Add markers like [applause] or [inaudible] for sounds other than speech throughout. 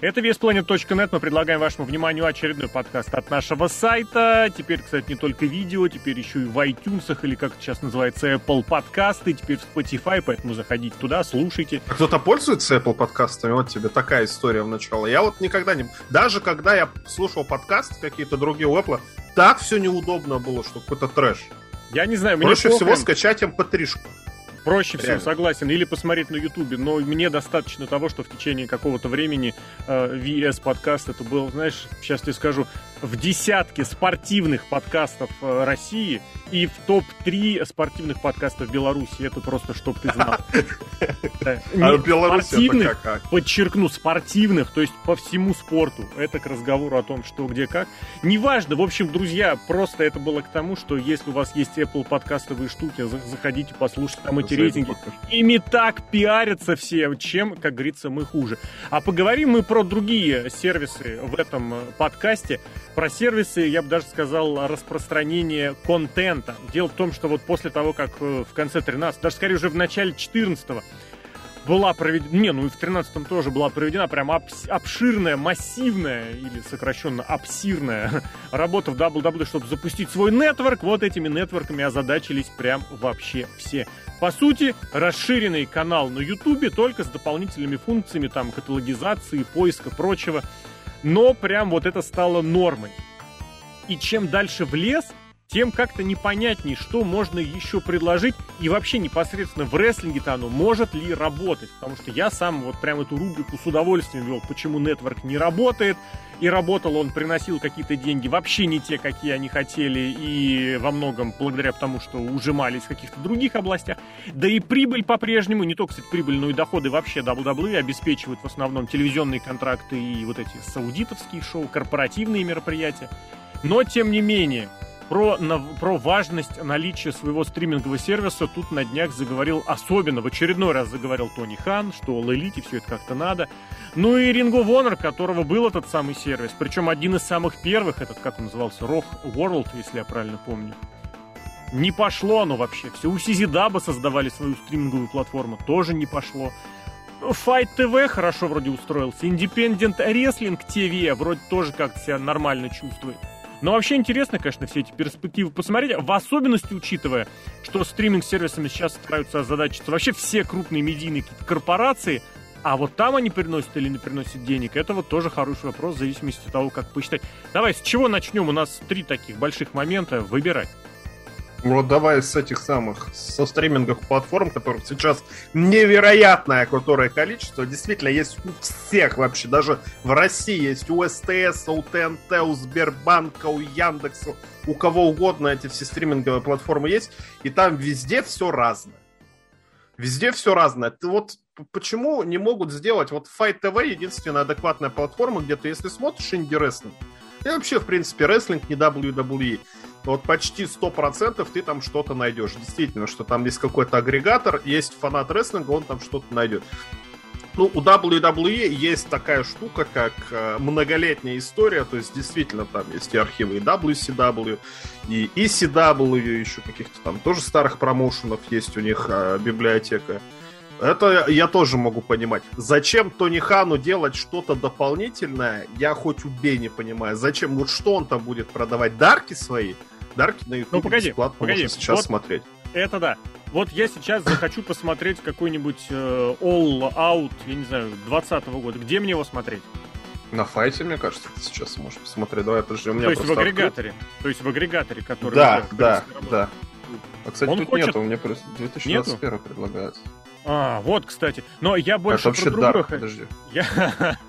Это веспланет.нет. Мы предлагаем вашему вниманию очередной подкаст от нашего сайта. Теперь, кстати, не только видео, теперь еще и в iTunes, или как это сейчас называется, Apple подкасты, теперь в Spotify, поэтому заходите туда, слушайте. А кто-то пользуется Apple подкастами? Вот тебе такая история в начало. Я вот никогда не... Даже когда я слушал подкасты какие-то другие у Apple, так все неудобно было, что какой-то трэш. Я не знаю, мне Проще всего скачать mp3-шку. Проще всего, Реально. согласен. Или посмотреть на Ютубе. Но мне достаточно того, что в течение какого-то времени э, VS подкаст это был, знаешь, сейчас тебе скажу, в десятке спортивных подкастов э, России и в топ-3 спортивных подкастов Беларуси. Это просто чтоб ты знал. [laughs] А спортивных, это как? а? подчеркну, спортивных, то есть по всему спорту. Это к разговору о том, что где как. Неважно, в общем, друзья, просто это было к тому, что если у вас есть Apple подкастовые штуки, за- заходите, послушайте там эти рейтинги. Ими так пиарятся все, чем, как говорится, мы хуже. А поговорим мы про другие сервисы в этом э, подкасте. Про сервисы, я бы даже сказал, распространение контента. Дело в том, что вот после того, как э, в конце 13 даже скорее уже в начале 14 была проведена, не, ну и в 13-м тоже была проведена прям обс- обширная, массивная, или сокращенно обсирная [laughs] работа в WWE, чтобы запустить свой нетворк. Вот этими нетворками озадачились прям вообще все. По сути, расширенный канал на Ютубе, только с дополнительными функциями, там, каталогизации, поиска, прочего. Но прям вот это стало нормой. И чем дальше в лес, тем как-то непонятней, что можно еще предложить. И вообще непосредственно в рестлинге-то оно может ли работать. Потому что я сам вот прям эту рубрику с удовольствием вел, почему нетворк не работает. И работал он, приносил какие-то деньги вообще не те, какие они хотели. И во многом благодаря тому, что ужимались в каких-то других областях. Да и прибыль по-прежнему, не только, кстати, прибыль, но и доходы вообще WWE обеспечивают в основном телевизионные контракты и вот эти саудитовские шоу, корпоративные мероприятия. Но, тем не менее, про, на- про важность наличия своего стримингового сервиса тут на днях заговорил особенно, в очередной раз заговорил Тони Хан, что и все это как-то надо. Ну и Ring of которого был этот самый сервис, причем один из самых первых, этот, как он назывался, Rock World, если я правильно помню. Не пошло оно вообще. Все у Сизидаба создавали свою стриминговую платформу, тоже не пошло. Fight TV хорошо вроде устроился. Independent Wrestling TV вроде тоже как-то себя нормально чувствует. Но вообще интересно, конечно, все эти перспективы посмотреть, в особенности учитывая, что стриминг-сервисами сейчас стараются озадачиться вообще все крупные медийные корпорации, а вот там они приносят или не приносят денег, это вот тоже хороший вопрос, в зависимости от того, как посчитать. Давай, с чего начнем? У нас три таких больших момента. Выбирай. Вот давай с этих самых, со стриминговых платформ, которых сейчас невероятное которое количество, действительно есть у всех вообще, даже в России есть у СТС, у ТНТ, у Сбербанка, у Яндекса, у кого угодно эти все стриминговые платформы есть, и там везде все разное. Везде все разное. Ты вот почему не могут сделать вот Fight TV единственная адекватная платформа, где ты, если смотришь инди-рестлинг, и вообще, в принципе, рестлинг не WWE, вот почти 100% ты там что-то найдешь. Действительно, что там есть какой-то агрегатор, есть фанат рестлинга, он там что-то найдет. Ну, у WWE есть такая штука, как э, многолетняя история, то есть действительно там есть и архивы и WCW, и ECW, еще каких-то там тоже старых промоушенов есть у них э, библиотека. Это я тоже могу понимать. Зачем Тони Хану делать что-то дополнительное, я хоть убей не понимаю. Зачем? Вот что он там будет продавать? Дарки свои? Дарки на YouTube Ну, погоди, бесплатно погоди. можно сейчас Вот смотреть. Это да. Вот я сейчас захочу посмотреть какой-нибудь э, All Out, я не знаю, 20 года. Где мне его смотреть? На файте, мне кажется, ты сейчас можешь посмотреть. Давай, подожди, у меня То есть в агрегаторе. То есть в агрегаторе, который... открыт. Да, уже, да, работает. да. А, кстати, Он тут хочет- нету, мне просто 2021 предлагают. А, вот, кстати. Но я больше Это вообще про другое Дарк, подожди. Я... [laughs]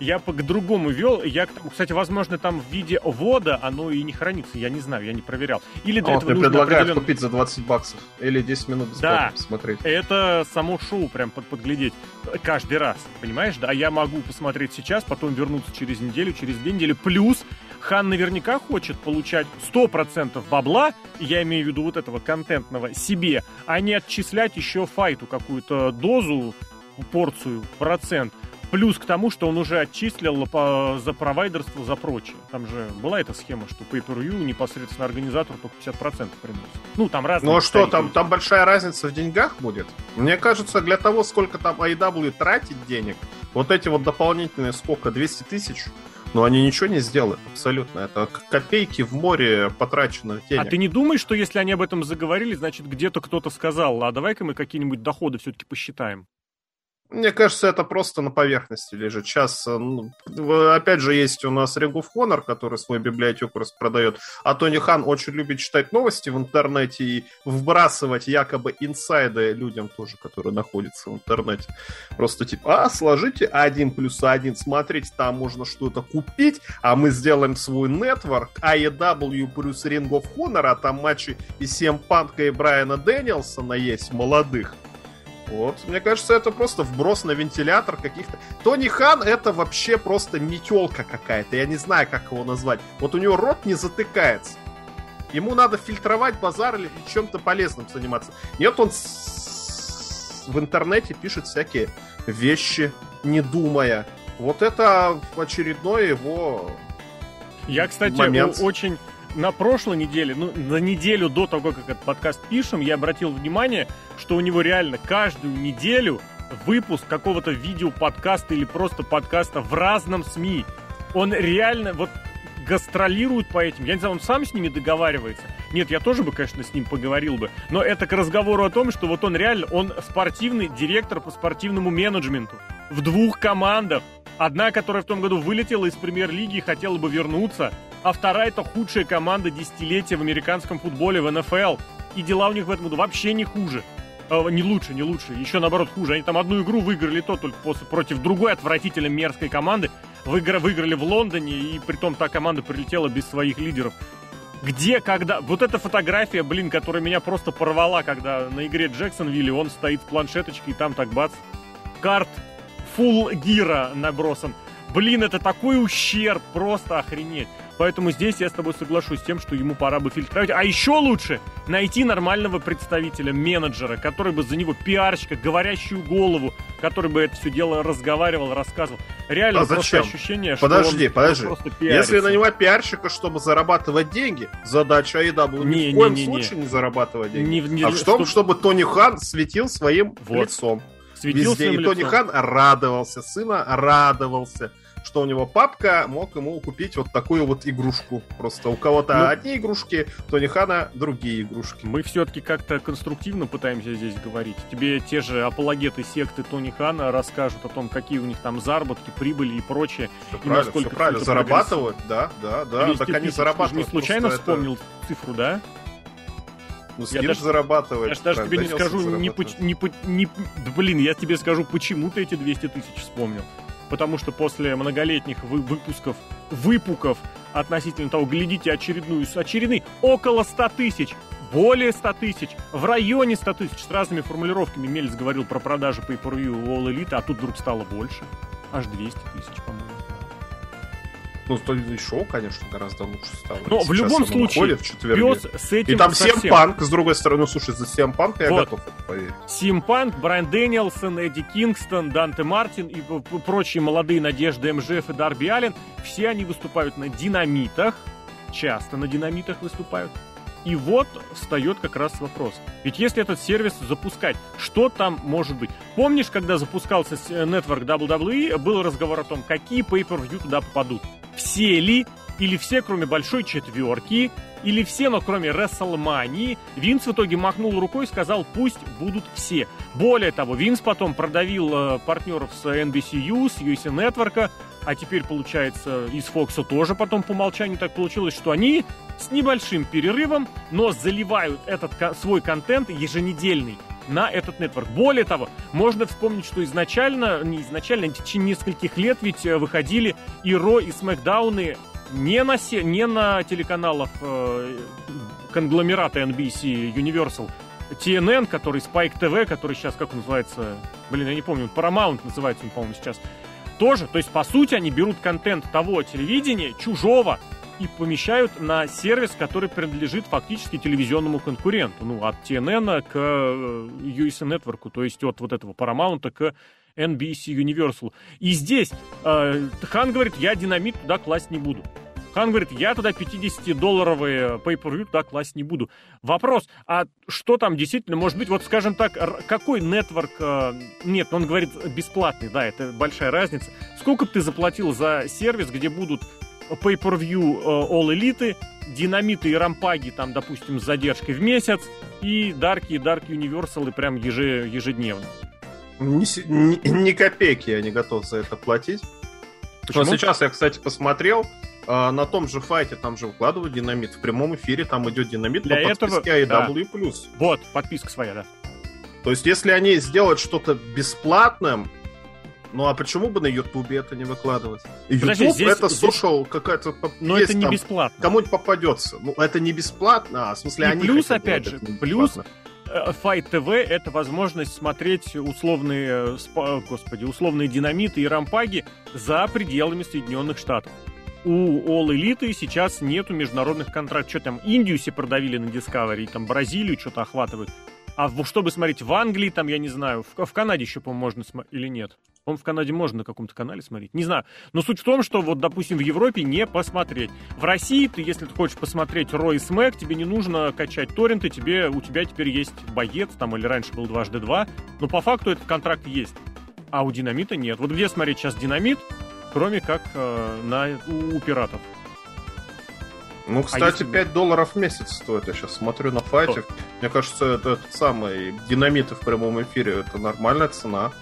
Я к другому вел. Я, кстати, возможно, там в виде вода оно и не хранится. Я не знаю, я не проверял. Или для вот этого мне нужно предлагают определенно- купить за 20 баксов. Или 10 минут бесплатно Да. посмотреть. Это само шоу прям под, подглядеть каждый раз, понимаешь? Да, я могу посмотреть сейчас, потом вернуться через неделю, через две недели. Плюс Хан наверняка хочет получать 100% бабла, я имею в виду вот этого контентного, себе, а не отчислять еще файту какую-то дозу, порцию, процент. Плюс к тому, что он уже отчислил по- за провайдерство, за прочее. Там же была эта схема, что pay per view непосредственно организатор только 50% приносит. Ну, там разные... Ну а что, там, там большая разница в деньгах будет? Мне кажется, для того, сколько там AEW тратит денег, Вот эти вот дополнительные сколько, 200 тысяч, но они ничего не сделают, абсолютно. Это копейки в море потраченных денег. А ты не думаешь, что если они об этом заговорили, значит, где-то кто-то сказал, а давай-ка мы какие-нибудь доходы все-таки посчитаем? Мне кажется, это просто на поверхности лежит. Сейчас, э, ну, опять же, есть у нас Ring of Honor, который свою библиотеку распродает, а Тони Хан очень любит читать новости в интернете и вбрасывать якобы инсайды людям тоже, которые находятся в интернете. Просто типа, а, сложите один плюс один, смотрите, там можно что-то купить, а мы сделаем свой нетворк, AEW плюс Ring of Honor, а там матчи и Сем Панка и Брайана Дэниелсона есть, молодых. Вот, мне кажется, это просто вброс на вентилятор каких-то. Тони Хан это вообще просто метелка какая-то. Я не знаю, как его назвать. Вот у него рот не затыкается. Ему надо фильтровать базар или чем-то полезным заниматься. Нет, он в интернете пишет всякие вещи, не думая. Вот это очередной его Я, кстати, момент. очень на прошлой неделе, ну, на неделю до того, как этот подкаст пишем, я обратил внимание, что у него реально каждую неделю выпуск какого-то видео-подкаста или просто подкаста в разном СМИ. Он реально вот гастролирует по этим. Я не знаю, он сам с ними договаривается. Нет, я тоже бы, конечно, с ним поговорил бы. Но это к разговору о том, что вот он реально, он спортивный директор по спортивному менеджменту. В двух командах. Одна, которая в том году вылетела из премьер-лиги и хотела бы вернуться а вторая это худшая команда десятилетия в американском футболе в НФЛ. И дела у них в этом году вообще не хуже. Э, не лучше, не лучше. Еще наоборот хуже. Они там одну игру выиграли то только после, против другой отвратительно мерзкой команды. Выигра, выиграли в Лондоне, и при том та команда прилетела без своих лидеров. Где, когда... Вот эта фотография, блин, которая меня просто порвала, когда на игре Джексонвилли он стоит с планшеточкой, и там так бац, карт фул гира набросан. Блин, это такой ущерб, просто охренеть. Поэтому здесь я с тобой соглашусь с тем, что ему пора бы фильтровать. А еще лучше найти нормального представителя, менеджера, который бы за него пиарщика, говорящую голову, который бы это все дело разговаривал, рассказывал. Реально а просто ощущение, подожди, что подожди. он подожди. Если на него пиарщика, чтобы зарабатывать деньги, задача AEW не, ни в коем не, не, случае не. не зарабатывать деньги. Не, не, а в том, чтобы... чтобы Тони Хан светил своим вот. лицом. Светил Везде. И лицом. Тони Хан радовался, сына радовался что у него папка мог ему купить вот такую вот игрушку. Просто у кого-то ну, одни игрушки, Тони Хана другие игрушки. Мы все-таки как-то конструктивно пытаемся здесь говорить. Тебе те же апологеты секты Тони Хана расскажут о том, какие у них там заработки, прибыли и прочее. Все и правильно, все правильно. Зарабатывают, да, да, да. Так они зарабатывают. Ты не случайно вспомнил это... цифру, да? Ну, я даже зарабатывает. Я даже тебе не скажу, не, не, не, блин, я тебе скажу, почему ты эти 200 тысяч вспомнил потому что после многолетних вы выпусков, выпуков относительно того, глядите очередную, очередный около 100 тысяч, более 100 тысяч, в районе 100 тысяч, с разными формулировками Мельц говорил про продажи по Pay-Per-View All Elite, а тут вдруг стало больше, аж 200 тысяч, по-моему. Ну, столичный шоу, конечно, гораздо лучше стало. Но в любом случае, пес с этим И там совсем... Punk, с другой стороны, слушай, за Punk я вот. готов поверить. Punk, Брайан Дэниелсон, Эдди Кингстон, Данте Мартин и прочие молодые надежды МЖФ и Дарби Аллен, все они выступают на динамитах, часто на динамитах выступают. И вот встает как раз вопрос. Ведь если этот сервис запускать, что там может быть? Помнишь, когда запускался Network WWE, был разговор о том, какие pay-per-view туда попадут? Все ли или все, кроме большой четверки, или все, но кроме WrestleMania, Винс в итоге махнул рукой и сказал, пусть будут все. Более того, Винс потом продавил э, партнеров с NBCU, с USA Network, а теперь, получается, из Фокса тоже потом по умолчанию так получилось, что они с небольшим перерывом, но заливают этот свой контент еженедельный на этот нетворк. Более того, можно вспомнить, что изначально, не изначально, в течение нескольких лет ведь э, выходили и Ро, и Смакдауны не на, се, не на телеканалах э, конгломерата NBC, Universal, TNN, который Spike TV, который сейчас, как он называется, блин, я не помню, Paramount называется он, по-моему, сейчас, тоже. То есть, по сути, они берут контент того телевидения, чужого, и помещают на сервис, который принадлежит фактически телевизионному конкуренту. Ну, от TNN к э, USA Network, то есть от вот этого Paramount к NBC Universal. И здесь э, Хан говорит, я динамит туда класть не буду. Хан говорит, я туда 50-долларовые pay-per-view туда класть не буду. Вопрос, а что там действительно может быть? Вот, скажем так, какой нетворк... Э, нет, он говорит бесплатный, да, это большая разница. Сколько бы ты заплатил за сервис, где будут pay-per-view э, All Elite, динамиты и рампаги, там, допустим, с задержкой в месяц, и дарки и Dark Universal прям еже, ежедневно? Ни, ни, ни копейки я не готов за это платить. Почему? Но сейчас я, кстати, посмотрел, а, на том же файте там же выкладывают динамит. В прямом эфире там идет динамит Для по этого, подписке AEW+. Да. Вот, подписка своя, да. То есть, если они сделают что-то бесплатным, ну а почему бы на Ютубе это не выкладывать? Ютуб здесь, это social какая-то... Но это не там, бесплатно. Кому-нибудь попадется. Ну, это не бесплатно, а в смысле И они... плюс, опять же, плюс Fight TV — это возможность смотреть условные, господи, условные динамиты и рампаги за пределами Соединенных Штатов. У All Elite сейчас нету международных контрактов. Что там, Индию все продавили на Discovery, там Бразилию что-то охватывают. А чтобы смотреть в Англии, там, я не знаю, в, в Канаде еще, по-моему, можно смотреть или нет. Он в Канаде можно на каком-то канале смотреть. Не знаю. Но суть в том, что вот, допустим, в Европе не посмотреть. В России ты, если ты хочешь посмотреть Рой Смэк, тебе не нужно качать торренты, тебе, у тебя теперь есть боец, там, или раньше был дважды два. Но по факту этот контракт есть. А у Динамита нет. Вот где смотреть сейчас Динамит, кроме как э, на, у, у пиратов? Ну, а кстати, а если... 5 долларов в месяц стоит. Я сейчас смотрю на файте. Что? Мне кажется, это этот самый динамиты в прямом эфире. Это нормальная цена.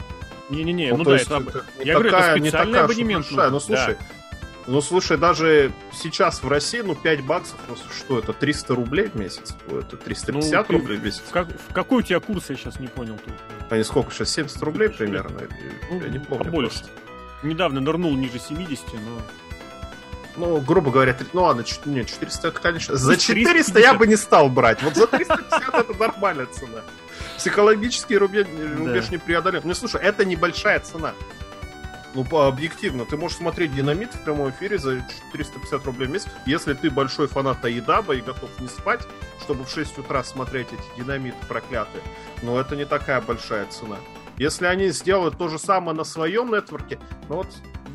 Не-не-не, ну, ну да, это, это я такая, говорю, это специальный такая, абонемент. Большая. Ну, слушай, да. Ну, слушай, даже сейчас в России, ну, 5 баксов, ну, что это, 300 рублей в месяц? Это 350 ну, рублей в месяц? Как, в какой у тебя курс, я сейчас не понял. Тут. Они сколько сейчас, 70 рублей примерно? Ну, я не помню. Побольше. Просто. Недавно нырнул ниже 70, но ну, грубо говоря, ну ладно, нет, 400 это, конечно... За 400 я бы не стал брать. Вот за 350 это нормальная цена. Психологический рубеж, рубеж не преодолен. Ну, слушай, это небольшая цена. Ну, объективно, ты можешь смотреть динамит в прямом эфире за 450 рублей в месяц, если ты большой фанат Аидаба и готов не спать, чтобы в 6 утра смотреть эти динамиты проклятые. Но это не такая большая цена. Если они сделают то же самое на своем нетворке, ну вот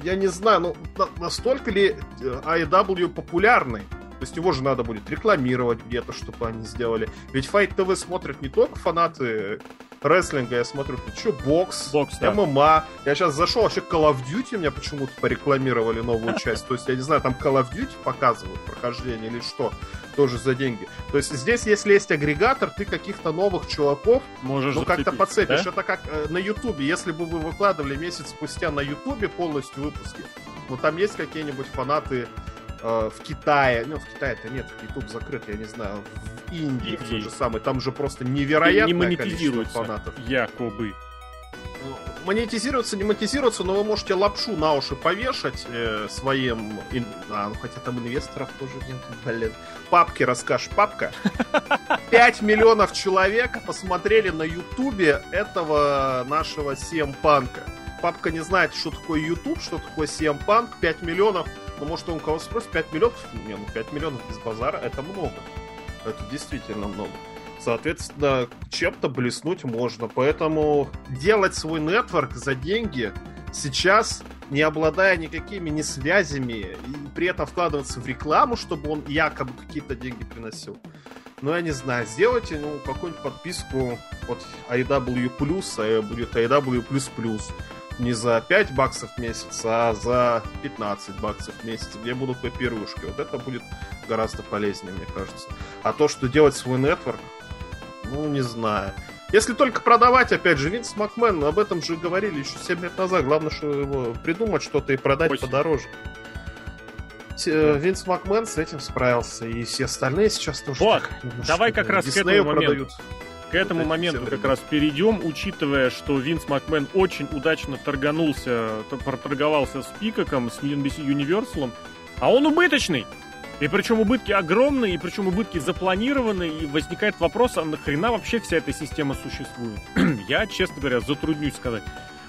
я не знаю, ну настолько ли AEW э, популярный? То есть его же надо будет рекламировать где-то, чтобы они сделали. Ведь Fight TV смотрят не только фанаты рестлинга, я смотрю, тут что, бокс, бокс да. ММА. Я сейчас зашел, вообще Call of Duty меня почему-то порекламировали новую [laughs] часть. То есть, я не знаю, там Call of Duty показывают прохождение или что, тоже за деньги. То есть, здесь, если есть агрегатор, ты каких-то новых чуваков, Можешь ну, как-то подцепишь. Да? Это как э, на Ютубе. Если бы вы выкладывали месяц спустя на Ютубе полностью выпуски, ну, там есть какие-нибудь фанаты э, в Китае, ну, в Китае-то нет, YouTube закрыт, я не знаю, в Индии, в тот же самый, там же просто невероятное не количество фанатов. Якобы. Ну, монетизируется, не монетизируется, но вы можете лапшу на уши повешать э, своим... Ин... А, ну хотя там инвесторов тоже нет, блин. Папки расскажешь, папка. [laughs] 5 миллионов человек посмотрели на Ютубе этого нашего CM Панка. Папка не знает, что такое YouTube, что такое CM Punk, 5 миллионов ну, может, у кого спросит, 5 миллионов? Не, ну 5 миллионов без базара это много. Это действительно много. Соответственно, чем-то блеснуть можно. Поэтому делать свой нетворк за деньги сейчас, не обладая никакими ни связями, и при этом вкладываться в рекламу, чтобы он якобы какие-то деньги приносил. Ну, я не знаю, сделайте, ну, какую-нибудь подписку от IW+, IW++ не за 5 баксов в месяц, а за 15 баксов в месяц, где будут папирушки. Вот это будет гораздо полезнее, мне кажется. А то, что делать свой нетворк, ну, не знаю. Если только продавать, опять же, Винс Макмен, об этом же говорили еще 7 лет назад. Главное, что его придумать что-то и продать 8. подороже. Винс Макмен с этим справился, и все остальные сейчас тоже. Вот, давай как раз Диснею к этому моменту. продают к этому вот моменту как раз перейдем, учитывая, что Винс Макмен очень удачно торганулся, проторговался с Пикаком, с NBC Universal, а он убыточный. И причем убытки огромные, и причем убытки запланированы, и возникает вопрос, а нахрена вообще вся эта система существует? [clears throat] Я, честно говоря, затруднюсь сказать.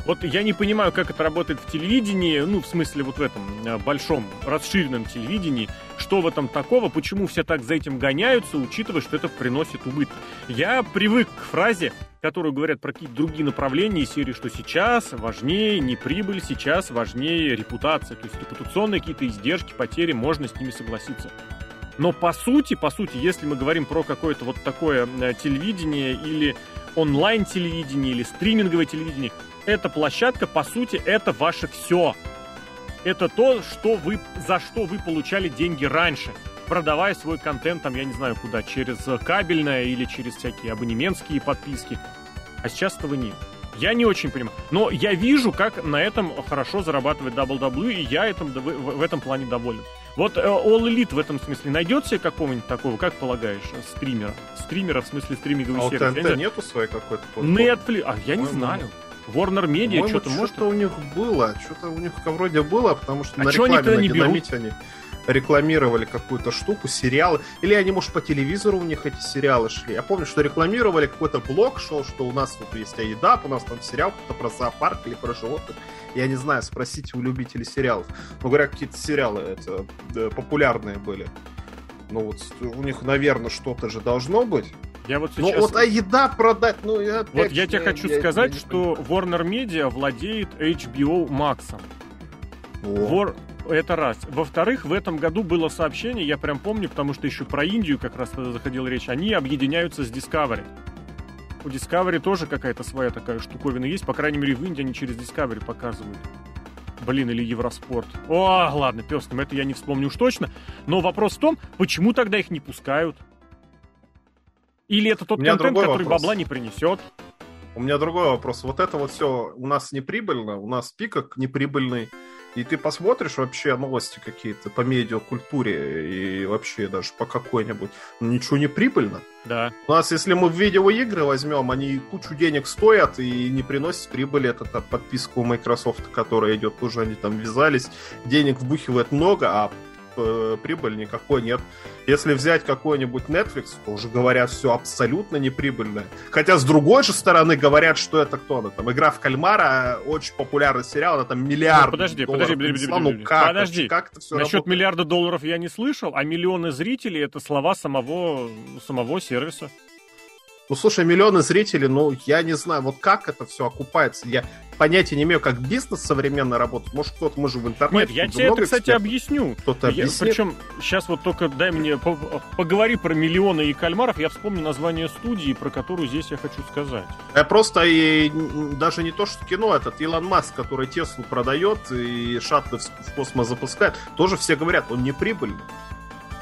Вот я не понимаю, как это работает в телевидении, ну, в смысле, вот в этом э, большом, расширенном телевидении, что в этом такого, почему все так за этим гоняются, учитывая, что это приносит убытки. Я привык к фразе, которую говорят про какие-то другие направления серии, что сейчас важнее не прибыль, сейчас важнее репутация. То есть репутационные какие-то издержки, потери, можно с ними согласиться. Но по сути, по сути, если мы говорим про какое-то вот такое э, телевидение или онлайн-телевидение или стриминговое телевидение, эта площадка, по сути, это ваше все. Это то, что вы, за что вы получали деньги раньше, продавая свой контент, там, я не знаю куда, через кабельное или через всякие абонементские подписки. А сейчас этого нет. Я не очень понимаю. Но я вижу, как на этом хорошо зарабатывает WWE, и я этом, в, этом плане доволен. Вот э, All Elite в этом смысле найдет себе какого-нибудь такого, как полагаешь, стримера? Стримера в смысле стриминговый а сервис? А у ТНТ нету своей какой-то Netflix, а я не знаю. Warner Media что-то. Что-то у них было, что-то у них вроде было, потому что а на рекламе они на не динамите они рекламировали какую-то штуку, сериалы. Или они, может, по телевизору у них эти сериалы шли. Я помню, что рекламировали какой-то блог шел, что у нас тут есть Аидап, у нас там сериал какой-то про зоопарк или про животных. Я не знаю, спросите у любителей сериалов. Но говорят, какие-то сериалы это, да, популярные были. Ну вот у них, наверное, что-то же должно быть. Я вот ну, сейчас... Ну вот а еда продать, ну я опять, Вот я тебе хочу я, сказать, я что Warner Media владеет HBO Max. Вор... Это раз. Во-вторых, в этом году было сообщение, я прям помню, потому что еще про Индию как раз тогда заходила речь, они объединяются с Discovery. У Discovery тоже какая-то своя такая штуковина есть, по крайней мере в Индии они через Discovery показывают. Блин, или Евроспорт. О, ладно, пес это я не вспомню уж точно. Но вопрос в том, почему тогда их не пускают? Или это тот контент, который вопрос. бабла не принесет? У меня другой вопрос. Вот это вот все у нас неприбыльно, у нас пикок неприбыльный. И ты посмотришь вообще новости какие-то по медиакультуре и вообще даже по какой-нибудь, ну ничего не прибыльно. Да. У нас, если мы в видеоигры возьмем, они кучу денег стоят и не приносят прибыли. Это та подписка у Microsoft, которая идет, тоже они там ввязались. Денег вбухивает много, а прибыль никакой нет. Если взять какой-нибудь Netflix, то уже говорят, все абсолютно неприбыльное. Хотя с другой же стороны говорят, что это кто то там игра в кальмара, очень популярный сериал, она там миллиард. Подожди, подожди, подожди, подожди, подожди. Ну как, подожди. как это все Насчет работает? миллиарда долларов я не слышал, а миллионы зрителей это слова самого самого сервиса. Ну, слушай, миллионы зрителей, ну, я не знаю, вот как это все окупается. Я понятия не имею, как бизнес современно работает. Может, кто-то, мы же в интернете... Нет, я тебе это, кстати, объясню. Кто-то объяснит. Причем, сейчас вот только дай мне, поговори про миллионы и кальмаров, я вспомню название студии, про которую здесь я хочу сказать. Я просто и даже не то, что кино, этот Илон Маск, который Теслу продает и шаттлы в космос запускает, тоже все говорят, он не прибыльный.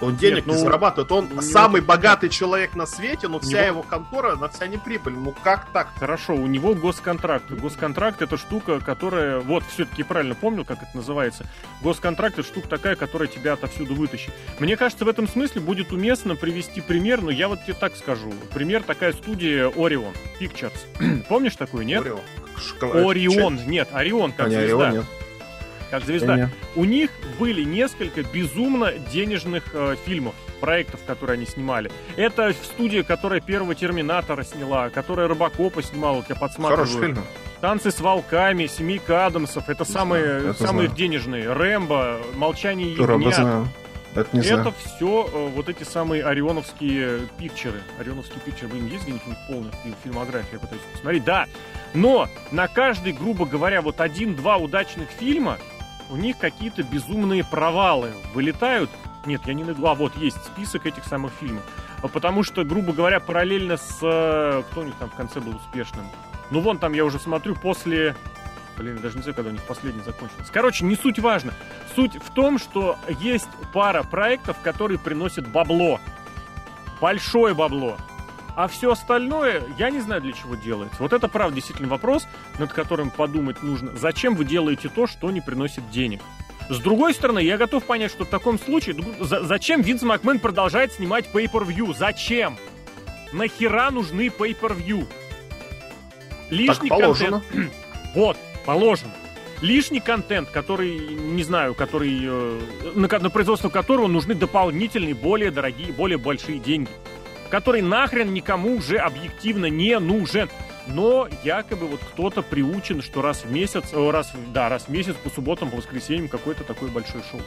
Он денег Нет, ну, не зарабатывает. Он самый него... богатый человек на свете, но вся него... его контора, она вся не прибыль. Ну как так? Хорошо, у него госконтракт. Госконтракт это штука, которая... Вот, все-таки правильно помню, как это называется. Госконтракт это штука такая, которая тебя отовсюду вытащит. Мне кажется, в этом смысле будет уместно привести пример, но я вот тебе так скажу. Пример такая студия Orion Pictures. [clears throat] Помнишь такую, нет? Орион, нет, Орион как а, звезда. Орион, нет как звезда. Не. У них были несколько безумно денежных э, фильмов, проектов, которые они снимали. Это студия, которая первого Терминатора сняла, которая Робокопа снимала, вот я подсматриваю. Хороший фильм. Танцы с волками, Семейка Адамсов, это самые, самые денежные. Рэмбо, Молчание ягнят. Это, не это все э, вот эти самые орионовские пикчеры. Орионовские пикчеры, блин, есть где-нибудь полная фильмография, я пытаюсь посмотреть. Да, но на каждый, грубо говоря, вот один-два удачных фильма у них какие-то безумные провалы вылетают. Нет, я не найду. А вот есть список этих самых фильмов. А потому что, грубо говоря, параллельно с... Э, кто у них там в конце был успешным? Ну, вон там я уже смотрю после... Блин, даже не знаю, когда у них последний закончился. Короче, не суть важно. Суть в том, что есть пара проектов, которые приносят бабло. Большое бабло. А все остальное, я не знаю, для чего делается. Вот это, правда, действительно вопрос, над которым подумать нужно. Зачем вы делаете то, что не приносит денег? С другой стороны, я готов понять, что в таком случае... За зачем Винс Макмен продолжает снимать Pay-Per-View? Зачем? Нахера нужны Pay-Per-View? Лишний так положено. контент... [clears throat] вот, положено. Лишний контент, который, не знаю, который... Э, на, на производство которого нужны дополнительные, более дорогие, более большие деньги который нахрен никому уже объективно не нужен. но якобы вот кто-то приучен, что раз в месяц, раз, да, раз в месяц по субботам, по воскресеньям какое-то такое большое шоу.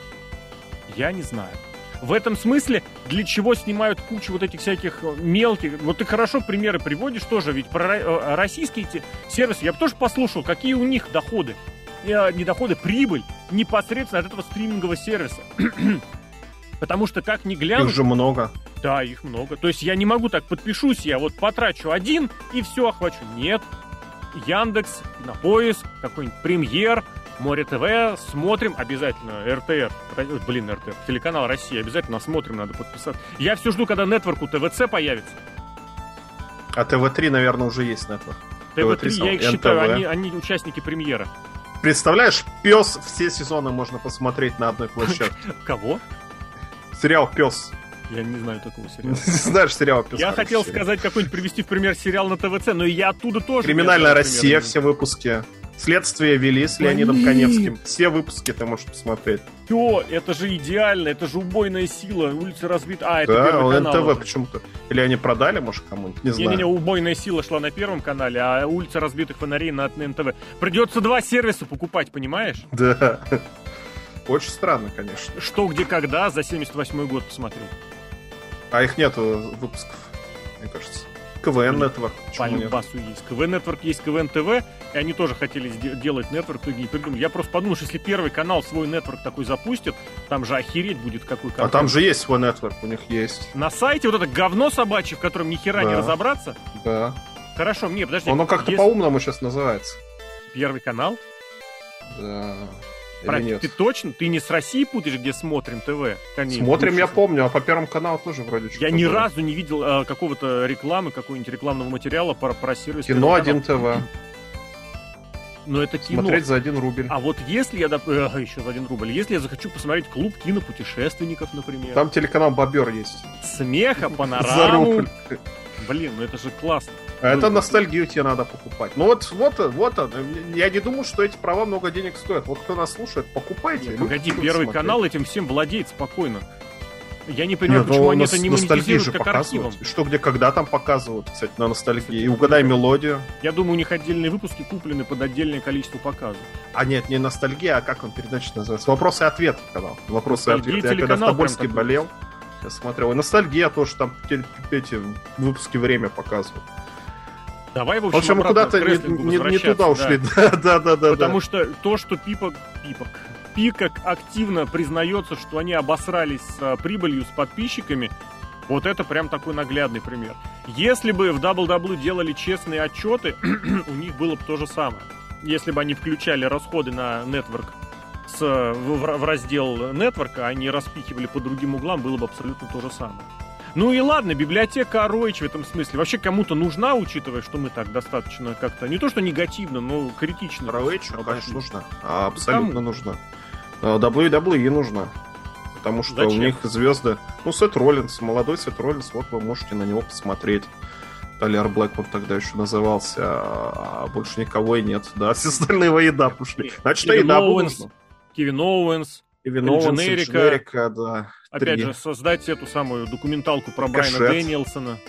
Я не знаю. В этом смысле, для чего снимают кучу вот этих всяких э, мелких... Вот ты хорошо примеры приводишь тоже, ведь про ро- э, российские эти сервисы, я бы тоже послушал, какие у них доходы. Э, Не доходы, прибыль непосредственно от этого стримингового сервиса. [clears throat] Потому что как ни Их глянуть, же много. Да, их много. То есть я не могу так подпишусь, я вот потрачу один и все охвачу. Нет. Яндекс, на поиск, какой-нибудь премьер, Море ТВ, смотрим обязательно, РТР, блин, РТР, телеканал Россия, обязательно смотрим, надо подписаться. Я все жду, когда нетворк у ТВЦ появится. А ТВ-3, наверное, уже есть нетворк. ТВ3, я их НТВ. считаю, они, они участники премьера. Представляешь, пес все сезоны можно посмотреть на одной площадке. [laughs] Кого? Сериал Пес. Я не знаю такого сериала. [laughs] Знаешь сериал? Я хотел сказать какой-нибудь привести в пример сериал на ТВЦ, но и я оттуда тоже... Криминальная Россия, все выпуски. Следствие вели с Леонидом Блин. Коневским. Все выпуски ты можешь посмотреть. Все, это же идеально, это же убойная сила, улица разбита. А, это да, первый канал. НТВ почему-то. Или они продали, может, кому-нибудь, не знаю. Не-не-не, убойная сила шла на первом канале, а улица разбитых фонарей на, НТВ. Придется два сервиса покупать, понимаешь? Да. [laughs] Очень странно, конечно. Что, где, когда, за 78 год посмотреть. А их нету выпусков, мне кажется. КВН Network. По нет? любасу есть. КВН Network есть КВН ТВ, и они тоже хотели делать нетворк, но не придумали. Я просто подумал, что если первый канал свой нетворк такой запустит, там же охереть будет какой А контент. там же есть свой Network, у них есть. На сайте вот это говно собачье, в котором ни хера не Да. разобраться. Да. Хорошо, мне, подожди. Оно как-то есть по-умному сейчас называется. Первый канал? Да. Нет? ты точно? Ты не с России путаешь, где смотрим ТВ? Конечно, Смотрим, я помню, а по Первому каналу тоже вроде Я что-то ни было. разу не видел э, какого-то рекламы, какого-нибудь рекламного материала про, про сервис. Кино. 1 ТВ. Но это кино. Смотреть за один рубль. А вот если я, доп- э, еще за один рубль, если я захочу посмотреть клуб кинопутешественников, например, Там телеканал Бобер есть. смеха, [laughs] За панораму, рубль. блин, ну это же классно. А это Ну, ностальгию тебе надо покупать. Ну вот, вот, вот он. Я не думаю, что эти права много денег стоят. Вот кто нас слушает, покупайте. Нет, погоди, Первый смотреть. канал этим всем владеет спокойно. Я не понимаю, Нет, ну, почему они это не монетизируют же как показывают. архивом. Что, где, когда там показывают, кстати, на ностальгии. И угадай мелодию. Я думаю, у них отдельные выпуски куплены под отдельное количество показов. А нет, не ностальгия, а как он передача называется? Вопросы и ответы канал. Вопросы и ответы. Я когда в Тобольске болел, я смотрел. И ностальгия тоже там эти выпуски время показывают. Давай, в В общем, общем, мы куда-то не, не- не туда да. ушли. Да, [laughs] да, да, да. Потому что то, что Пипок, Пипок, Пикок активно признается, что они обосрались с а, прибылью, с подписчиками, вот это прям такой наглядный пример. Если бы в WWE делали честные отчеты, [clears throat] у них было бы то же самое. Если бы они включали расходы на нетворк с, в, в- раздел нетворка, а не распихивали по другим углам, было бы абсолютно то же самое. Ну и ладно, библиотека Ароич в этом смысле вообще кому-то нужна, учитывая, что мы так достаточно как-то, не то что негативно, но критично. Обошли. конечно, нужна. А, Абсолютно Кому? нужна. А, WWE нужна. Потому что Зачем? у них звезды... Ну, Сет Роллинс, молодой Сет Роллинс, вот вы можете на него посмотреть. Талер Блэк он тогда еще назывался, а больше никого и нет. Да, [laughs] все остальные воеда пошли. Значит, Кевин да, Оуэнс, Кевин Оуэнс, Кевин Оуэнс. Дженерика, да. Опять Три. же, создать эту самую документалку про Рикошет. Брайана Дэнилсона.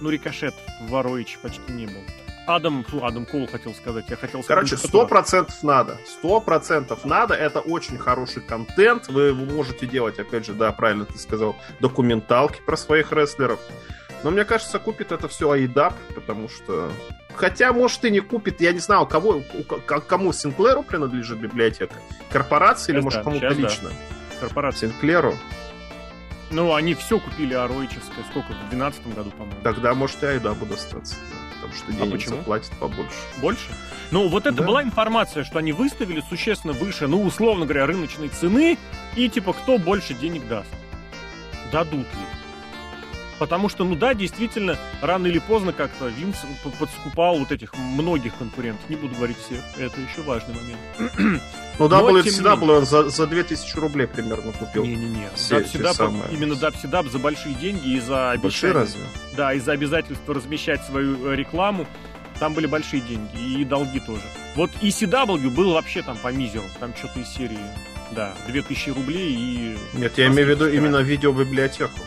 Ну, Рикошет в Воровиче почти не был. Адам, фу, Адам Коул хотел сказать, я хотел сказать. Короче, сто процентов надо. Сто процентов надо. Это очень хороший контент. Вы можете делать, опять же, да, правильно ты сказал, документалки про своих рестлеров. Но мне кажется, купит это все Айдап, потому что... Хотя, может, и не купит, я не знаю, кого, кому Синклеру принадлежит библиотека? Корпорации или, может, кому-то щас да. лично? Корпорация. Синклеру? Ну, они все купили Ароическое, сколько, в 2012 году, по-моему. Тогда, может, и Айдабу достаться. да, потому что денег А почему? заплатит побольше. Больше? Ну, вот это Да. была информация, что они выставили существенно выше, ну, условно говоря, рыночной цены, и типа, кто больше денег даст. Дадут ли? Потому что, ну да, действительно, рано или поздно как-то Винс подскупал вот этих многих конкурентов. Не буду говорить всех, это еще важный момент. Ну, не менее. он за, за 2000 рублей примерно купил. Не-не-не, Все Даб эти Седап- самые. именно Даб Седап за большие деньги и за Большие обещание- разве? Да, из-за обязательства размещать свою э, рекламу. Там были большие деньги и долги тоже. Вот ECW был вообще там по мизеру. Там что-то из серии, да, 2000 рублей и... Нет, я имею в виду именно видеобиблиотеку.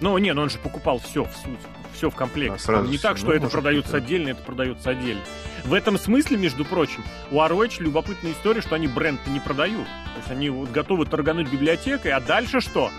Ну, не, ну он же покупал все в суть. Все в комплекте. А, сразу Там не всё. так, что Ну, это продается быть, отдельно, это продается отдельно. В этом смысле, между прочим, у ROH любопытная история, что они бренд не продают. То есть они вот готовы торгануть библиотекой, а дальше что?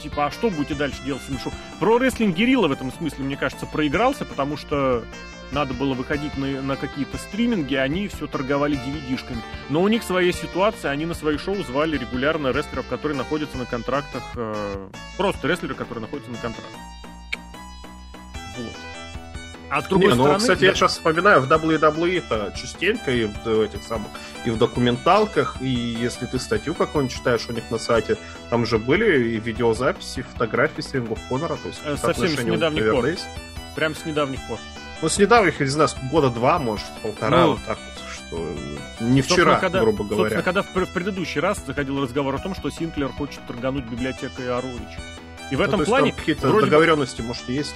Типа, а что будете дальше делать с шоу? Про рестлинг Герилла в этом смысле, мне кажется, проигрался, потому что надо было выходить на, на какие-то стриминги, они все торговали DVD-шками. Но у них своя ситуация, они на свои шоу звали регулярно рестлеров, которые находятся на контрактах, э, просто рестлеры, которые находятся на контрактах. А с другой Не, ну, стороны... кстати, да, я сейчас вспоминаю, в WWE-то частенько и в, в этих самых, и в документалках, и если ты статью какую-нибудь читаешь у них на сайте, там же были и видеозаписи, и фотографии с Рингов Конора, то есть Э, совсем с недавних пор. есть. прям с недавних пор. Ну, с недавних, не знаю, года два, может, полтора, Ну, вот так вот, что не Собственно, вчера, когда, грубо говоря. Собственно, когда в, в предыдущий раз заходил разговор о том, что Синклер хочет торгануть библиотекой Арович. И в Ну, этом то есть плане... там какие-то вроде бы- договоренности, может, есть.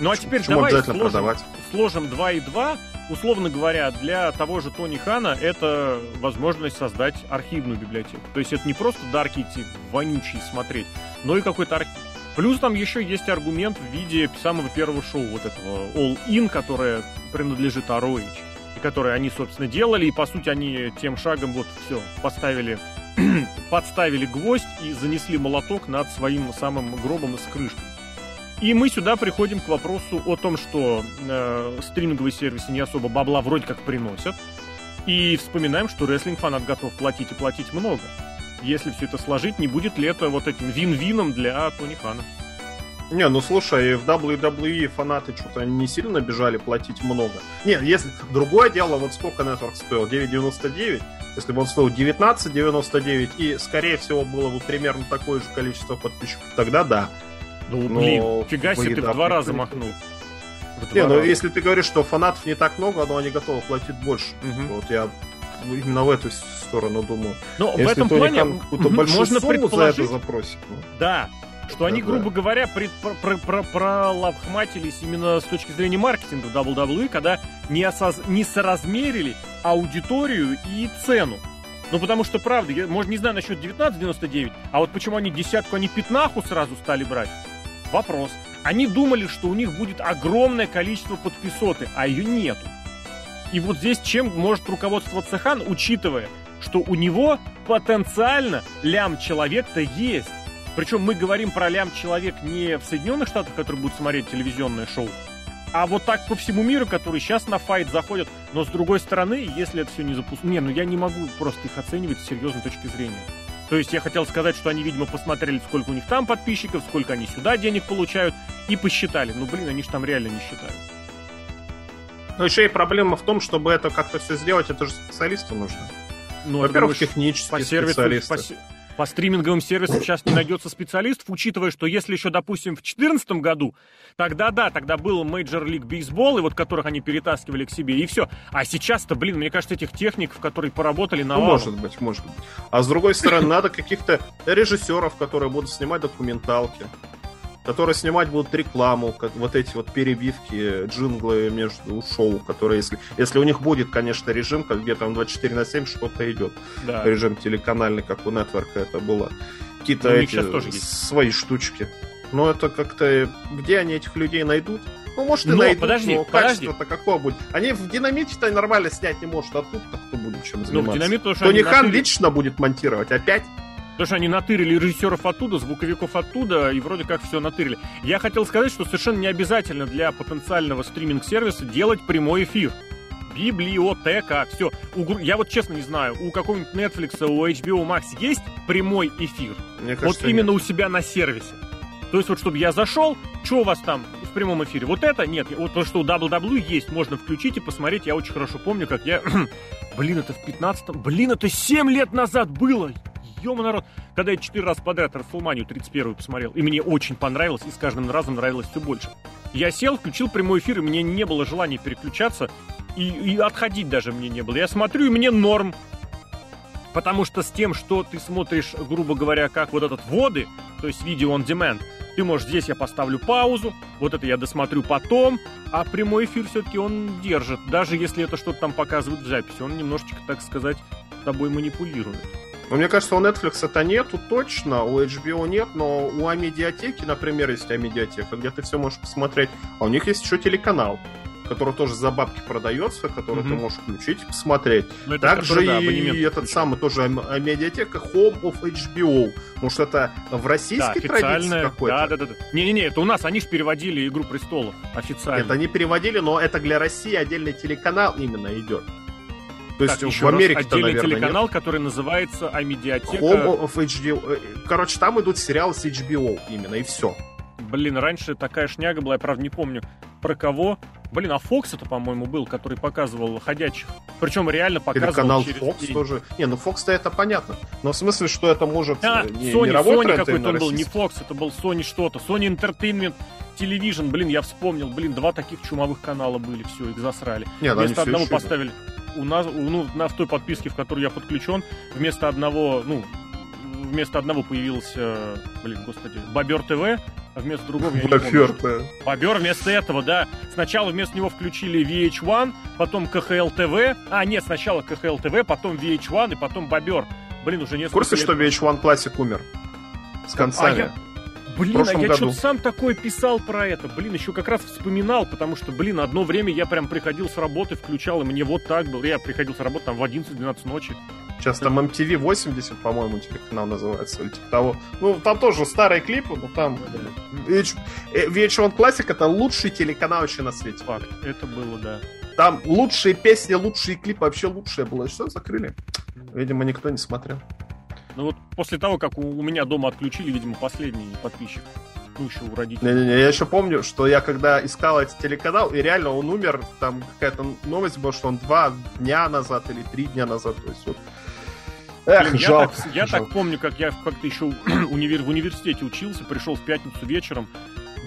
Ну а теперь Почему давай обязательно сложим, продавать? сложим 2 и 2. Условно говоря, для того же Тони Хана это возможность создать архивную библиотеку. То есть это не просто дарки идти вонючий смотреть, но и какой-то архив. Плюс там еще есть аргумент в виде самого первого шоу, вот этого All In, которое принадлежит ROH. И которое они, собственно, делали. И, по сути, они тем шагом вот все поставили, [clears throat] подставили гвоздь и занесли молоток над своим самым гробом с крышкой. И мы сюда приходим к вопросу о том, что э, стриминговые сервисы не особо бабла вроде как приносят. И вспоминаем, что рестлинг-фанат готов платить и платить много. Если все это сложить, не будет ли это вот этим вин-вином для Тони Хана? Не, ну слушай, в WWE фанаты что-то не сильно бежали платить много. Не, если другое дело, вот сколько Network стоил? 9.99? Если бы он стоил 19.99 и, скорее всего, было бы примерно такое же количество подписчиков, тогда да. Ну, Но блин, фига себе, ты в два раза махнул. В Не, два ну раза. если ты говоришь, что фанатов не так много, но они готовы платить больше. Мгм. Вот я именно в эту сторону думаю. Но в Если этом Тони плане большую можно сумму за это предположить, запросит, ну, Да, что они, Да, грубо да. говоря, пред- про- про- про- пролохматились именно с точки зрения маркетинга в WWE, когда не, осоз- не соразмерили аудиторию и цену. Ну, потому что, правда, я, может, не знаю насчет 19.99, а вот почему они десятку, они пятнаху сразу стали брать? Вопрос. Они думали, что у них будет огромное количество подписоты, а ее нету. И вот здесь чем может руководствоваться Хан, учитывая, что у него потенциально лям человек-то есть. Причем мы говорим про лям человек не в Соединенных Штатах, которые будут смотреть телевизионное шоу, а вот так по всему миру, которые сейчас на файт заходят. Но с другой стороны, если это все не запустить... Не, ну я не могу просто их оценивать с серьезной точки зрения. То есть я хотел сказать, что они, видимо, посмотрели, сколько у них там подписчиков, сколько они сюда денег получают, и посчитали. Ну, блин, они же там реально не считают. Но еще и проблема в том, чтобы это как-то все сделать, это же специалисты нужны. Ну, Во-первых, технические по сервису, специалисты. по, по стриминговым сервисам сейчас не найдется специалистов, учитывая, что если еще, допустим, в 2014 году, тогда да, тогда был Major League Baseball, и вот которых они перетаскивали к себе, и все. А сейчас-то, блин, мне кажется, этих техников, которые поработали на Ну, может быть, может быть. А с другой стороны, надо каких-то режиссеров, которые будут снимать документалки, которые снимать будут рекламу, как вот эти вот перебивки, джинглы между шоу, которые, если, если у них будет, конечно, режим, как где-то он 24 на 7 что-то идет, Да. режим телеканальный, как у Network это было. Какие-то Ну, эти тоже есть. свои штучки. Но это как-то... Где они этих людей найдут? Ну, может, и Но, найдут, подожди, но подожди. качество-то какое будет? Они в динамите-то нормально снять не может, а тут-то кто будет чем Ну, в заниматься? динамит, потому что, Тони они Хан натырили, лично будет монтировать опять? Потому что они натырили режиссеров оттуда, звуковиков оттуда, и вроде как все натырили. Я хотел сказать, что совершенно не обязательно для потенциального стриминг-сервиса делать прямой эфир. Библиотека, все. Я вот честно не знаю, у какого-нибудь Netflix, у HBO Max есть прямой эфир? Мне вот кажется, именно нет. у себя на сервисе. То есть вот чтобы я зашел, что у вас там в прямом эфире? Вот это? Нет. Вот то, что у WWE есть, можно включить и посмотреть. Я очень хорошо помню, как я... [clears throat] Блин, это в 15-м... Блин, это 7 лет назад было! Ёма народ! Когда я 4 раза подряд Расселманию 31 посмотрел, и мне очень понравилось, и с каждым разом нравилось все больше. Я сел, включил прямой эфир, и мне не было желания переключаться, и, и отходить даже мне не было. Я смотрю, и мне норм. Потому что с тем, что ты смотришь, грубо говоря, как вот этот воды, то есть видео on demand, ты можешь здесь я поставлю паузу, вот это я досмотрю потом, а прямой эфир все-таки он держит. Даже если это что-то там показывают в записи, он немножечко, так сказать, тобой манипулирует. Ну, мне кажется, у Netflix это нету точно, у HBO нет, но у Амедиатеки, например, есть Амедиатека, где ты все можешь посмотреть, а у них есть еще телеканал который тоже за бабки продается, который mm-hmm. ты можешь включить посмотреть. Ну, Также который, да, и этот самый тоже медиатека Home of HBO. Может, это в российской да, традиции какой-то? Да, да, да, да. Не-не-не, это у нас, они же переводили «Игру престолов» официально. Это они переводили, но это для России отдельный телеканал именно идет. То есть так, в Америке отдельный наверное, телеканал, нет. который называется Амедиатека. Home of HBO. Э, короче, там идут сериалы с HBO именно, и все. Блин, раньше такая шняга была, я правда не помню про кого. Блин, а Fox это, по-моему, был, который показывал ходячих. Причем реально показывал Или канал через Fox день. тоже. Не, ну Fox-то это понятно. Но в смысле, что это может а, не, Sony, Sony какой-то он был, не Fox, это был Sony что-то. Sony Entertainment Television, блин, я вспомнил, блин, два таких чумовых канала были, все, их засрали. Нет, Вместо одного поставили. У нас, ну, на, в той подписке, в которой я подключен, вместо одного, ну, вместо одного появился, блин, господи, Бобер ТВ, а вместо другого я Бобер, да. Бобер вместо этого, да. Сначала вместо него включили VH1, потом КХЛ ТВ. А, нет, сначала КХЛ ТВ, потом VH1 и потом Бобер. Блин, уже несколько В курсе, лет... что VH1 Classic умер? С концами. А я... Блин, а я что-то сам такое писал про это. Блин, еще как раз вспоминал, потому что, блин, одно время я прям приходил с работы, включал, и мне вот так было. Я приходил с работы там в 11-12 ночи. Сейчас там MTV 80, по-моему, телеканал называется, или типа того. Ну, там тоже старые клипы, но там... VH... VH1 Classic это лучший телеканал вообще на свете. Факт, это было, да. Там лучшие песни, лучшие клипы, вообще лучшее было. Что, закрыли? Видимо, никто не смотрел. Ну вот после того, как у, у меня дома отключили, видимо, последний подписчик ну, еще у родителей. Не-не-не, я еще помню, что я когда искал этот телеканал, и реально он умер, там какая-то новость была, что он два дня назад или три дня назад, то есть вот Эх, Блин, жалко, я, так, я жалко. так помню, как я как-то еще [clears throat] универ, в университете учился, пришел в пятницу вечером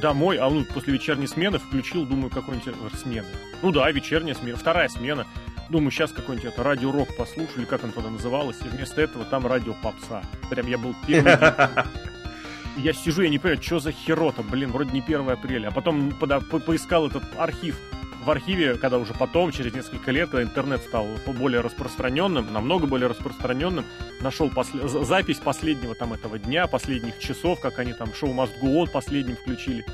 домой, а ну, после вечерней смены включил, думаю, какой-нибудь э, смены. Ну да, вечерняя смена, вторая смена. Думаю, сейчас какой-нибудь это радио-рок послушали, как он тогда называлось, и вместо этого там радио попса. Прям я был первый. [laughs] Я сижу, я не понимаю, что за херота, блин, вроде не 1 апреля. А потом пода, по поискал этот архив в архиве, когда уже потом, через несколько лет, когда интернет стал более распространенным, намного более распространенным, нашел после... запись последнего там этого дня, последних часов, как они там шоу Must Go On последним включили.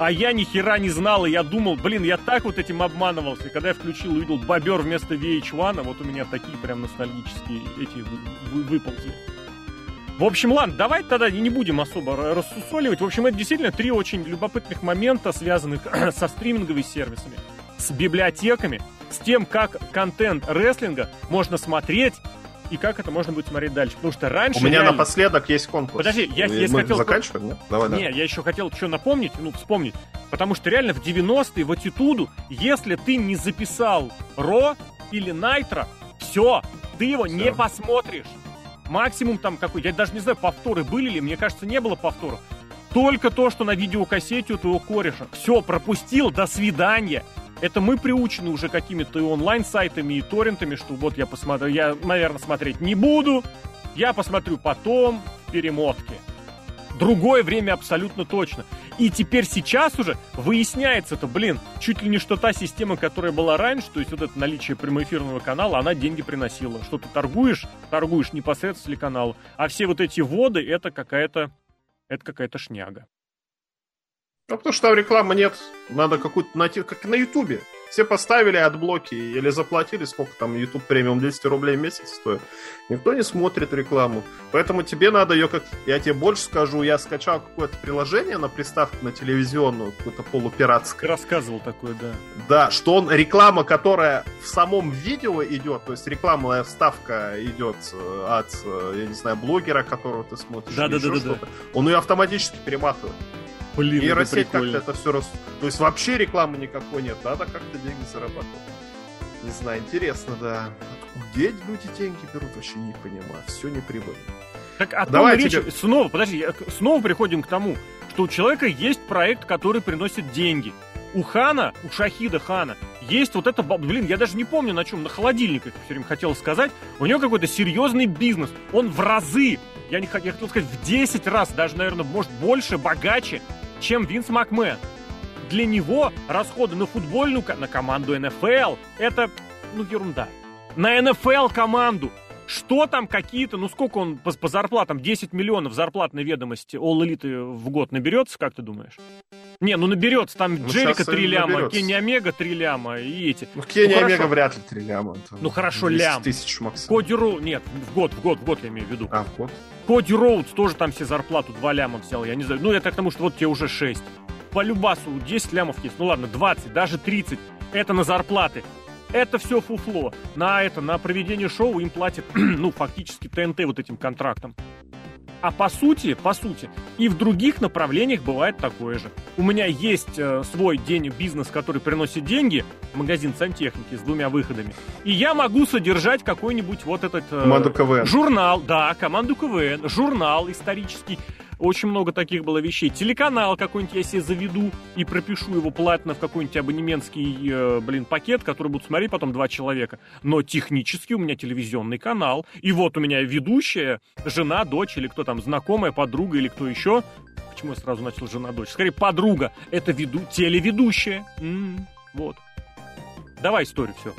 А я ни хера не знал, и я думал, блин, я так вот этим обманывался. И когда я включил, увидел бобер вместо VH1, вот у меня такие прям ностальгические эти выползли. В общем, ладно, давай тогда не будем особо рассусоливать. В общем, это действительно три очень любопытных момента, связанных [clears throat] со стриминговыми сервисами с библиотеками, с тем, как контент рестлинга можно смотреть и как это можно будет смотреть дальше. Потому что раньше... У меня реально... напоследок есть конкурс. Подожди, я, я Мы хотел... заканчиваем, нет? Давай, Не, да. я еще хотел что напомнить, ну, вспомнить. Потому что реально в 90-е в Атитуду, если ты не записал Ро или Найтро, все, ты его все. не посмотришь. Максимум там какой, я даже не знаю, повторы были ли, мне кажется, не было повторов. Только то, что на видеокассете у твоего кореша. Все, пропустил, до свидания. Это мы приучены уже какими-то и онлайн-сайтами, и торрентами, что вот я посмотрю, я, наверное, смотреть не буду, я посмотрю потом в перемотке. Другое время абсолютно точно. И теперь сейчас уже выясняется это, блин, чуть ли не что та система, которая была раньше, то есть вот это наличие прямоэфирного канала, она деньги приносила. Что ты торгуешь, торгуешь непосредственно телеканалу. А все вот эти VOD ы, это какая-то, это какая-то шняга. Ну, потому что там рекламы нет. Надо какую-то найти, как на Ютубе. Все поставили AdBlock и или заплатили, сколько там YouTube Premium 200 рублей в месяц стоит. Никто не смотрит рекламу. Поэтому тебе надо ее как... Я тебе больше скажу, я скачал какое-то приложение на приставку на телевизионную, какое-то полупиратское. Ты рассказывал такое, да. Да, что он, реклама, которая в самом видео идет, то есть рекламная вставка идет от, я не знаю, блогера, которого ты смотришь. Да, да, да, да, да. Он ее автоматически перематывает. Блин, Нейросеть как-то это все рас... То есть вообще рекламы никакой нет, надо как-то деньги зарабатывать. Не знаю, интересно, да. Где люди деньги берут, вообще не понимаю. Все не прибыльно. Так о Давай речь... Тебе... Снова, подожди, снова приходим к тому, что у человека есть проект, который приносит деньги. У Хана, у Шахида Хана, есть вот это, блин, я даже не помню на чем, на холодильниках все время хотел сказать, у него какой-то серьезный бизнес, он в разы, я, не, я хотел сказать, в 10 раз, даже, наверное, может, больше, богаче, чем Винс Макмен. Для него расходы на футбольную, на команду НФЛ, это, ну, ерунда. На НФЛ команду Что там какие-то, ну сколько он по, по зарплатам, 10 миллионов зарплатной ведомости All Elite в год наберется, как ты думаешь? Не, ну наберется, там ну, Джерика 3 ляма, наберется. Кенни Омега 3 ляма и эти. Ну, Кенни ну, Омега вряд ли 3 ляма. Ну, хорошо, лям. тысяч максимум. Коди Роуд, нет, в год, в год, в год я имею в виду. А, в год? Коди Роудс тоже там все зарплату 2 ляма взял, я не знаю. Ну, это к тому, что вот тебе уже 6. По Любасу 10 лямов есть, ну ладно, 20, даже 30. Это на зарплаты. Это все фуфло. На это, на проведение шоу им платят, [clears throat] ну, фактически ТНТ вот этим контрактом. А по сути, по сути, и в других направлениях бывает такое же. У меня есть э, свой день бизнес, который приносит деньги, магазин сантехники с двумя выходами. И я могу содержать какой-нибудь вот этот... Э, команду КВН. Журнал, да, команду КВН, журнал исторический очень много таких было вещей. Телеканал какой-нибудь я себе заведу и пропишу его платно в какой-нибудь абонементский, э, блин, пакет, который будут смотреть потом два человека. Но технически у меня телевизионный канал. И вот у меня ведущая, жена, дочь или кто там, знакомая, подруга или кто еще. Почему я сразу начал жена-дочь? Скорее, подруга. Это веду... телеведущая. М-м, вот. Давай историю, все.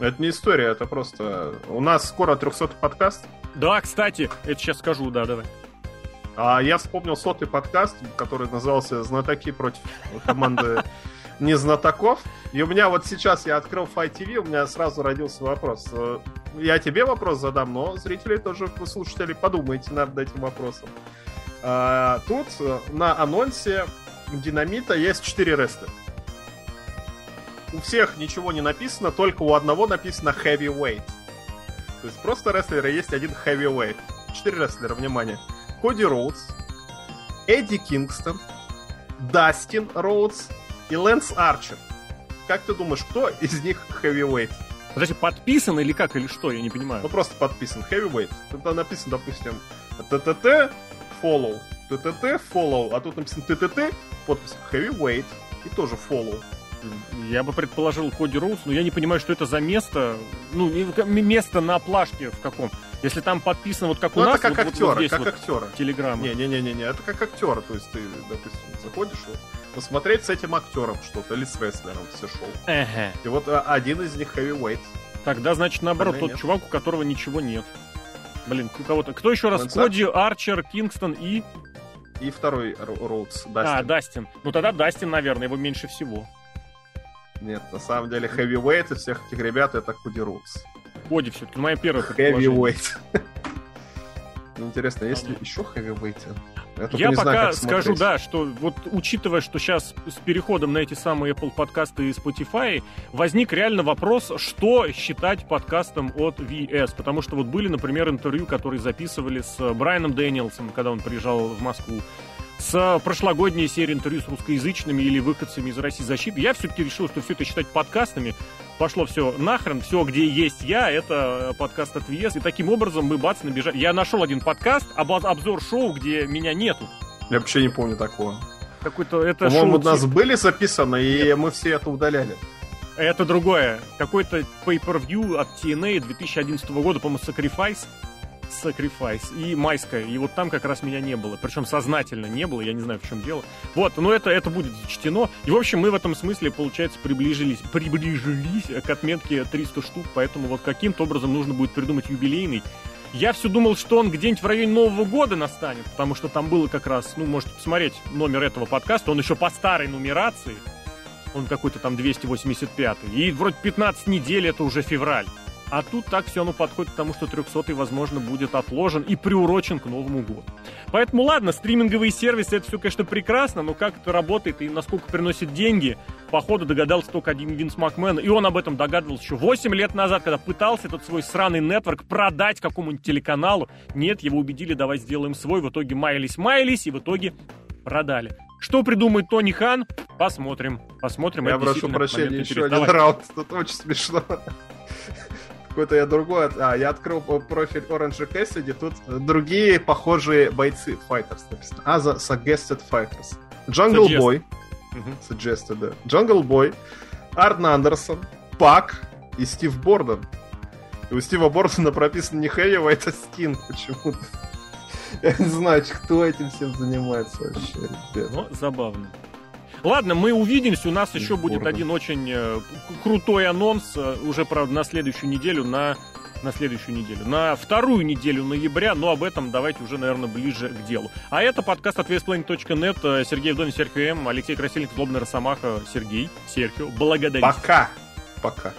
Это не история, это просто... У нас скоро 300 подкаст. Да, кстати, это сейчас скажу, да, давай. А я вспомнил сотый подкаст, который назывался «Знатоки против команды незнатоков». И у меня вот сейчас я открыл Fight TV, у меня сразу родился вопрос. Э, я тебе вопрос задам, но зрители тоже, слушатели, подумайте над этим вопросом. А, тут на анонсе Динамита есть 4 рестлера. У всех ничего не написано, только у одного написано Heavyweight. То есть просто рестлера есть один Heavyweight. 4 рестлера, внимание. Коди Роудс, Эдди Кингстон, Дастин Роудс и Лэнс Арчер. Как ты думаешь, кто из них heavyweight? Подожди, подписан или как, или что? Я не понимаю. Ну, просто подписан. Heavyweight. Тут написано, допустим, ТТТ, follow, ТТТ, follow, а тут написано ТТТ, подпись heavyweight и тоже follow. Я бы предположил Коди Роуз, но я не понимаю, что это за место. Ну, место на плашке в каком. Если там подписано вот как ну, у нас, это как вот, актера, вот здесь как вот актера. Телеграмма. Не-не-не-не, это как актера. То есть ты, допустим, заходишь вот, посмотреть с этим актером что-то, или с рестлером все шоу. Ага. И вот а, один из них heavyweight. Тогда, значит, наоборот, тот нет. чувак, у которого ничего нет. Блин, у кого-то. Кто еще раз? Лэнс Коди, Арчер, Кингстон и... И второй Роудс, Дастин. А, Дастин. Ну тогда Дастин, наверное, его меньше всего. Нет, на самом деле heavyweight из всех этих ребят это Коди Роудс. Коди все-таки, моя первая Heavyweight. [laughs] Интересно, есть ли еще heavyweight? Я, я пока знаю, скажу, да, что вот учитывая, что сейчас с переходом на эти самые Apple подкасты и Spotify, возник реально вопрос, что считать подкастом от VS. Потому что вот были, например, интервью, которые записывали с Брайаном Дэниелсом, когда он приезжал в Москву с прошлогодней серии интервью с русскоязычными или выходцами из России защиты, я все-таки решил, что все это считать подкастами. Пошло все нахрен, все, где есть я, это подкаст от ВС. И таким образом мы, бац, набежали. Я нашел один подкаст, обзор шоу, где меня нету. Я вообще не помню такого. Какой-то это По-моему, у нас были записаны, и Нет. мы все это удаляли. Это другое. Какой-то pay-per-view от TNA 2011 года, по-моему, Sacrifice. Sacrifice и Майская. И вот там как раз меня не было. Причем сознательно не было, я не знаю, в чем дело. Вот, но это, это будет зачтено. И, в общем, мы в этом смысле, получается, приближились, приближились к отметке 300 штук, поэтому вот каким-то образом нужно будет придумать юбилейный. Я все думал, что он где-нибудь в районе Нового года настанет, потому что там было как раз, ну, можете посмотреть номер этого подкаста, он еще по старой нумерации, он какой-то там 285 и вроде 15 недель, это уже февраль. А тут так все оно подходит к тому, что 300 возможно, будет отложен и приурочен к Новому году. Поэтому, ладно, стриминговые сервисы, это все, конечно, прекрасно, но как это работает и насколько приносит деньги, походу догадался только один Винс Макмен, и он об этом догадывался еще 8 лет назад, когда пытался этот свой сраный нетворк продать какому-нибудь телеканалу. Нет, его убедили, давай сделаем свой, в итоге маялись-маялись, и в итоге продали. Что придумает Тони Хан? Посмотрим. Посмотрим. Я прошу прощения, еще один раунд. Тут очень смешно какой-то я другой. А, я открыл профиль Orange Cassidy, тут другие похожие бойцы Fighters написано. А, за Suggested Fighters. Jungle Suggest. Boy. Suggested, да. Jungle Boy, Артн Андерсон, Пак и Стив Борден. И у Стива Бордена прописано не Heavyweight, а Скин почему-то. [laughs] Я не знаю, кто этим всем занимается вообще, ребят. Ну, забавно. Ладно, мы увидимся. У нас еще будет один очень э, крутой анонс, э, уже, правда, на следующую неделю на на следующую неделю. На вторую неделю ноября, но об этом давайте уже, наверное, ближе к делу. А это подкаст от VSPlaying.net. Сергей Вдовин, Серхио М, Алексей Красильник, Злобный Росомаха, Сергей, Серхио. Благодарю. Пока. Пока.